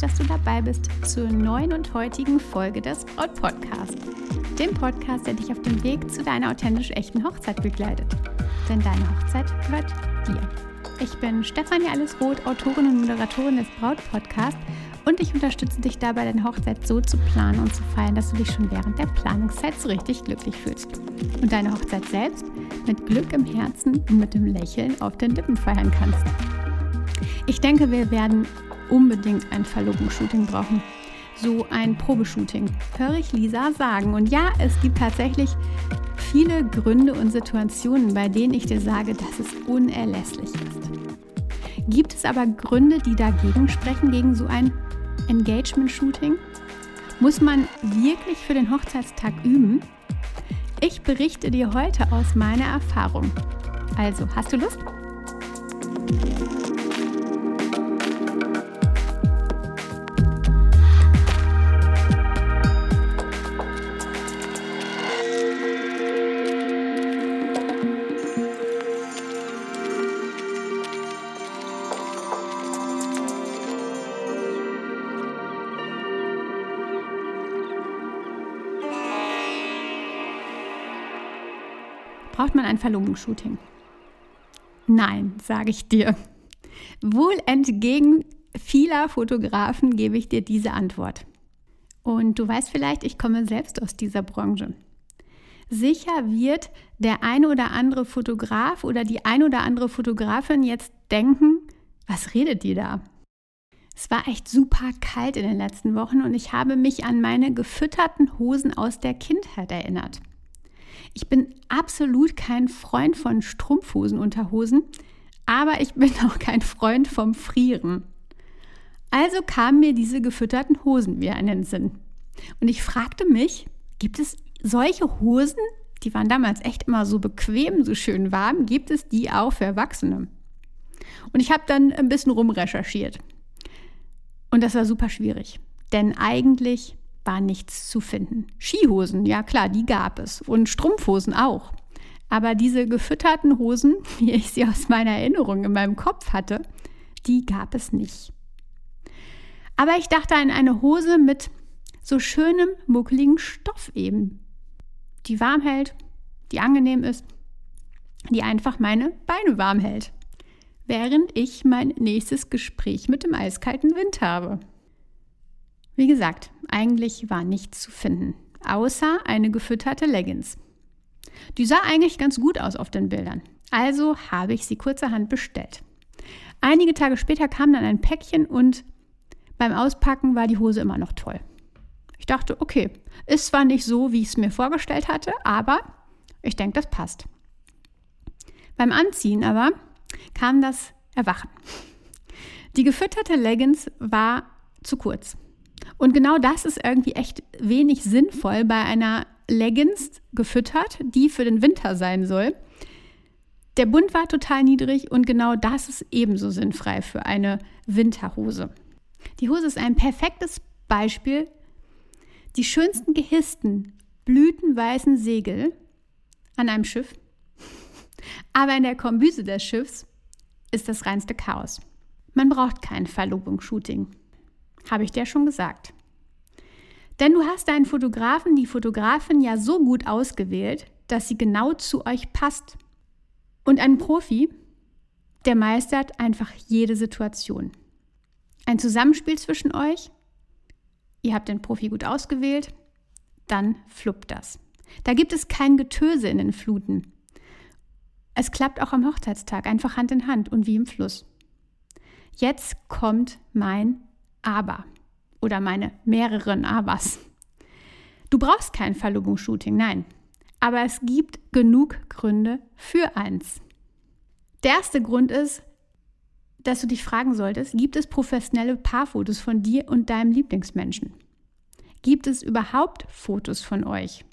Dass du dabei bist zur neuen und heutigen Folge des Braut Podcast. Dem Podcast, der dich auf dem Weg zu deiner authentisch echten Hochzeit begleitet. Denn deine Hochzeit gehört dir. Ich bin Stefanie Allesroth, Autorin und Moderatorin des Braut Podcasts und ich unterstütze dich dabei, deine Hochzeit so zu planen und zu feiern, dass du dich schon während der Planungszeit so richtig glücklich fühlst. Und deine Hochzeit selbst mit Glück im Herzen und mit dem Lächeln auf den Lippen feiern kannst. Ich denke, wir werden unbedingt ein Verlobungsshooting brauchen. So ein Probeshooting, höre ich Lisa sagen. Und ja, es gibt tatsächlich viele Gründe und Situationen, bei denen ich dir sage, dass es unerlässlich ist. Gibt es aber Gründe, die dagegen sprechen, gegen so ein Engagement-Shooting? Muss man wirklich für den Hochzeitstag üben? Ich berichte dir heute aus meiner Erfahrung. Also, hast du Lust? Braucht man ein Verlobungsshooting? Nein, sage ich dir. Wohl entgegen vieler Fotografen gebe ich dir diese Antwort. Und du weißt vielleicht, ich komme selbst aus dieser Branche. Sicher wird der eine oder andere Fotograf oder die eine oder andere Fotografin jetzt denken, was redet die da? Es war echt super kalt in den letzten Wochen und ich habe mich an meine gefütterten Hosen aus der Kindheit erinnert. Ich bin absolut kein Freund von Strumpfhosen, Unterhosen, aber ich bin auch kein Freund vom Frieren. Also kamen mir diese gefütterten Hosen wieder in den Sinn. Und ich fragte mich, gibt es solche Hosen, die waren damals echt immer so bequem, so schön warm, gibt es die auch für Erwachsene? Und ich habe dann ein bisschen rumrecherchiert. Und das war super schwierig, denn eigentlich war nichts zu finden. Skihosen, ja klar, die gab es. Und Strumpfhosen auch. Aber diese gefütterten Hosen, wie ich sie aus meiner Erinnerung in meinem Kopf hatte, die gab es nicht. Aber ich dachte an eine Hose mit so schönem, muckeligen Stoff eben, die warm hält, die angenehm ist, die einfach meine Beine warm hält, während ich mein nächstes Gespräch mit dem eiskalten Wind habe. Wie gesagt, eigentlich war nichts zu finden, außer eine gefütterte Leggings. Die sah eigentlich ganz gut aus auf den Bildern, also habe ich sie kurzerhand bestellt. Einige Tage später kam dann ein Päckchen und beim Auspacken war die Hose immer noch toll. Ich dachte, okay, ist zwar nicht so, wie ich es mir vorgestellt hatte, aber ich denke, das passt. Beim Anziehen aber kam das Erwachen. Die gefütterte Leggings war zu kurz. Und genau das ist irgendwie echt wenig sinnvoll bei einer Leggings gefüttert, die für den Winter sein soll. Der Bund war total niedrig und genau das ist ebenso sinnfrei für eine Winterhose. Die Hose ist ein perfektes Beispiel. Die schönsten Gehisten, blütenweißen Segel an einem Schiff, aber in der Kombüse des Schiffs ist das reinste Chaos. Man braucht kein Verlobungsshooting. Habe ich dir schon gesagt. Denn du hast deinen Fotografen, die Fotografin ja so gut ausgewählt, dass sie genau zu euch passt. Und ein Profi, der meistert einfach jede Situation. Ein Zusammenspiel zwischen euch, ihr habt den Profi gut ausgewählt, dann fluppt das. Da gibt es kein Getöse in den Fluten. Es klappt auch am Hochzeitstag, einfach Hand in Hand und wie im Fluss. Jetzt kommt mein aber oder meine mehreren Abers. Du brauchst kein Verlobungsshooting, nein. Aber es gibt genug Gründe für eins. Der erste Grund ist, dass du dich fragen solltest, gibt es professionelle Paarfotos von dir und deinem Lieblingsmenschen? Gibt es überhaupt Fotos von euch?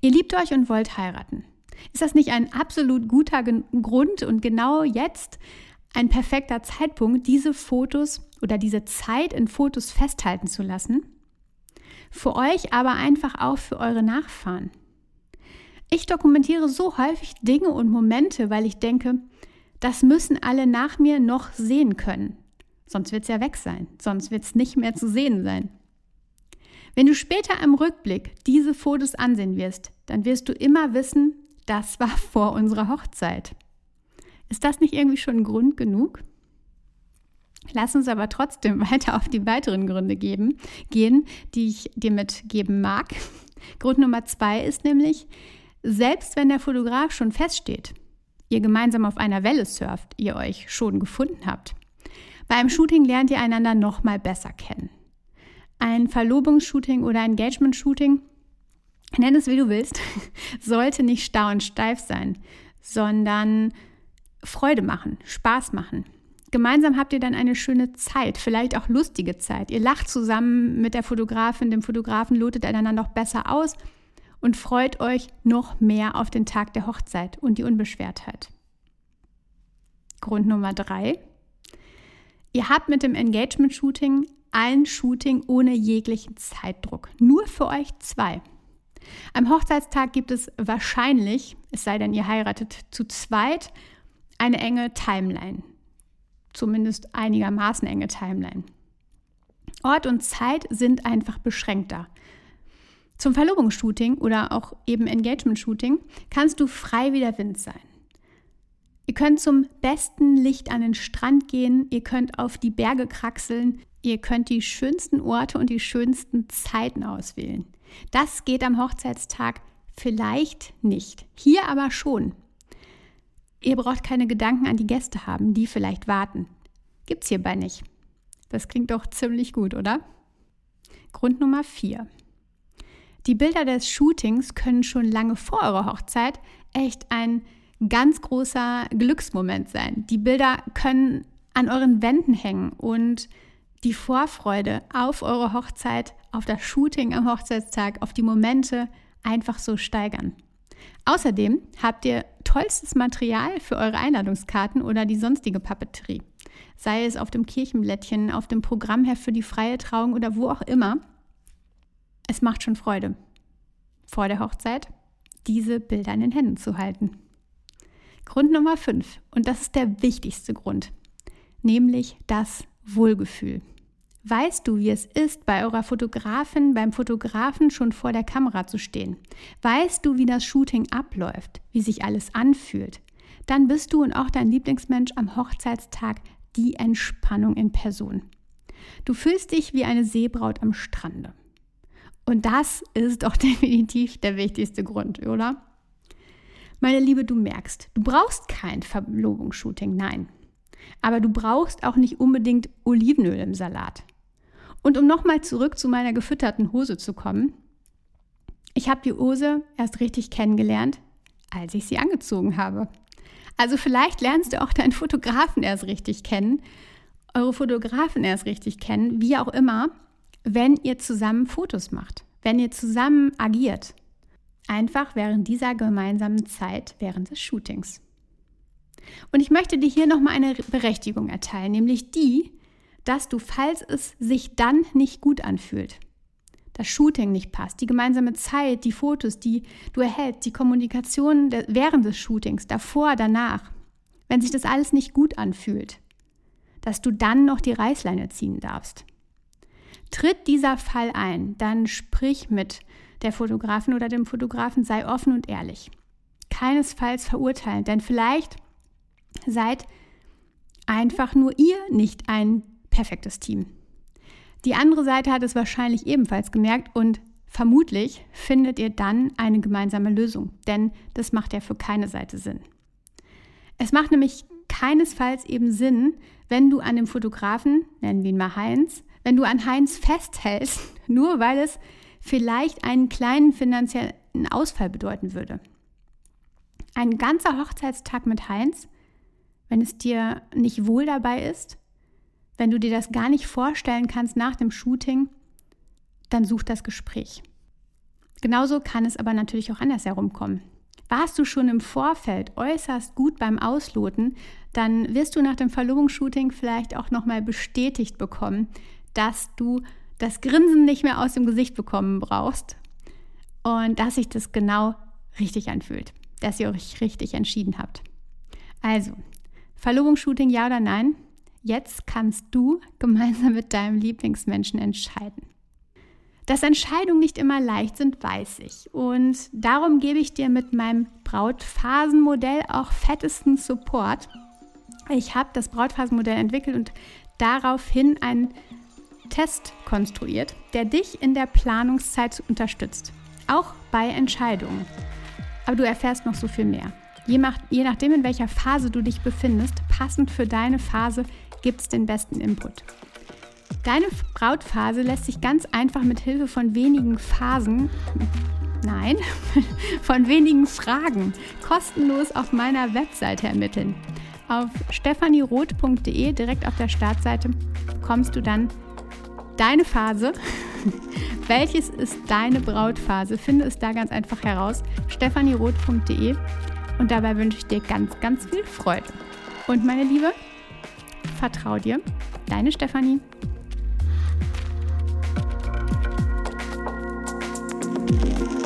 Ihr liebt euch und wollt heiraten. Ist das nicht ein absolut guter Grund und genau jetzt ein perfekter Zeitpunkt, diese Fotos oder diese Zeit in Fotos festhalten zu lassen. Für euch, aber einfach auch für eure Nachfahren. Ich dokumentiere so häufig Dinge und Momente, weil ich denke, das müssen alle nach mir noch sehen können. Sonst wird es ja weg sein. Sonst wird es nicht mehr zu sehen sein. Wenn du später im Rückblick diese Fotos ansehen wirst, dann wirst du immer wissen, das war vor unserer Hochzeit. Ist das nicht irgendwie schon Grund genug? Lass uns aber trotzdem weiter auf die weiteren Gründe geben, gehen, die ich dir mitgeben mag. Grund Nummer zwei ist nämlich, selbst wenn der Fotograf schon feststeht, ihr gemeinsam auf einer Welle surft, ihr euch schon gefunden habt, bei einem Shooting lernt ihr einander noch mal besser kennen. Ein Verlobungsshooting oder Engagement-Shooting, nenn es wie du willst, sollte nicht starr und steif sein, sondern Freude machen, Spaß machen. Gemeinsam habt ihr dann eine schöne Zeit, vielleicht auch lustige Zeit. Ihr lacht zusammen mit der Fotografin, dem Fotografen, lotet einander noch besser aus und freut euch noch mehr auf den Tag der Hochzeit und die Unbeschwertheit. Grund Nummer drei. Ihr habt mit dem Engagement-Shooting ein Shooting ohne jeglichen Zeitdruck. Nur für euch zwei. Am Hochzeitstag gibt es wahrscheinlich, es sei denn, ihr heiratet zu zweit, eine enge Timeline zumindest einigermaßen enge Timeline. Ort und Zeit sind einfach beschränkter. Zum Verlobungsshooting oder auch eben Engagement-Shooting kannst du frei wie der Wind sein. Ihr könnt zum besten Licht an den Strand gehen, ihr könnt auf die Berge kraxeln, ihr könnt die schönsten Orte und die schönsten Zeiten auswählen. Das geht am Hochzeitstag vielleicht nicht. Hier aber schon. Ihr braucht keine Gedanken an die Gäste haben, die vielleicht warten. Gibt's hierbei nicht. Das klingt doch ziemlich gut, oder? Grund Nummer 4. Die Bilder des Shootings können schon lange vor eurer Hochzeit echt ein ganz großer Glücksmoment sein. Die Bilder können an euren Wänden hängen und die Vorfreude auf eure Hochzeit, auf das Shooting am Hochzeitstag, auf die Momente einfach so steigern. Außerdem habt ihr tollstes Material für eure Einladungskarten oder die sonstige Papeterie. Sei es auf dem Kirchenblättchen, auf dem Programmheft für die freie Trauung oder wo auch immer. Es macht schon Freude, vor der Hochzeit diese Bilder in den Händen zu halten. Grund Nummer 5, und das ist der wichtigste Grund, nämlich das Wohlgefühl. Weißt du, wie es ist, bei eurer Fotografin, beim Fotografen schon vor der Kamera zu stehen? Weißt du, wie das Shooting abläuft, wie sich alles anfühlt? Dann bist du und auch dein Lieblingsmensch am Hochzeitstag die Entspannung in Person. Du fühlst dich wie eine Seebraut am Strande. Und das ist doch definitiv der wichtigste Grund, oder? Meine Liebe, du merkst, du brauchst kein Verlobungsshooting, nein. Aber du brauchst auch nicht unbedingt Olivenöl im Salat. Und um nochmal zurück zu meiner gefütterten Hose zu kommen, ich habe die Hose erst richtig kennengelernt, als ich sie angezogen habe. Also vielleicht lernst du auch deinen Fotografen erst richtig kennen, eure Fotografen erst richtig kennen, wie auch immer, wenn ihr zusammen Fotos macht, wenn ihr zusammen agiert. Einfach während dieser gemeinsamen Zeit, während des Shootings. Und ich möchte dir hier nochmal eine Berechtigung erteilen, nämlich die, dass du, falls es sich dann nicht gut anfühlt, das Shooting nicht passt, die gemeinsame Zeit, die Fotos, die du erhältst, die Kommunikation während des Shootings, davor, danach, wenn sich das alles nicht gut anfühlt, dass du dann noch die Reißleine ziehen darfst. Tritt dieser Fall ein, dann sprich mit der Fotografin oder dem Fotografen, sei offen und ehrlich. Keinesfalls verurteilen, denn vielleicht seid einfach nur ihr nicht ein perfektes Team. Die andere Seite hat es wahrscheinlich ebenfalls gemerkt und vermutlich findet ihr dann eine gemeinsame Lösung, denn das macht ja für keine Seite Sinn. Es macht nämlich keinesfalls eben Sinn, wenn du an dem Fotografen, nennen wir ihn mal Heinz, wenn du an Heinz festhältst, nur weil es vielleicht einen kleinen finanziellen Ausfall bedeuten würde. Ein ganzer Hochzeitstag mit Heinz, wenn es dir nicht wohl dabei ist, wenn du dir das gar nicht vorstellen kannst nach dem Shooting, dann such das Gespräch. Genauso kann es aber natürlich auch anders herumkommen. Warst du schon im Vorfeld äußerst gut beim Ausloten, dann wirst du nach dem Verlobungsshooting vielleicht auch nochmal bestätigt bekommen, dass du das Grinsen nicht mehr aus dem Gesicht bekommen brauchst und dass sich das genau richtig anfühlt, dass ihr euch richtig entschieden habt. Also, Verlobungsshooting ja oder nein? Jetzt kannst du gemeinsam mit deinem Lieblingsmenschen entscheiden. Dass Entscheidungen nicht immer leicht sind, weiß ich. Und darum gebe ich dir mit meinem Brautphasenmodell auch fettesten Support. Ich habe das Brautphasenmodell entwickelt und daraufhin einen Test konstruiert, der dich in der Planungszeit unterstützt. Auch bei Entscheidungen. Aber du erfährst noch so viel mehr. Je, nach, je nachdem, in welcher Phase du dich befindest, passend für deine Phase gibt es den besten Input. Deine Brautphase lässt sich ganz einfach mit Hilfe von wenigen Phasen, nein, von wenigen Fragen kostenlos auf meiner Webseite ermitteln. Auf stephanieroth.de direkt auf der Startseite kommst du dann deine Phase. Welches ist deine Brautphase? Finde es da ganz einfach heraus. stephanieroth.de und dabei wünsche ich dir ganz, ganz viel Freude. Und meine Liebe, vertrau dir. Deine Stefanie. Thank you.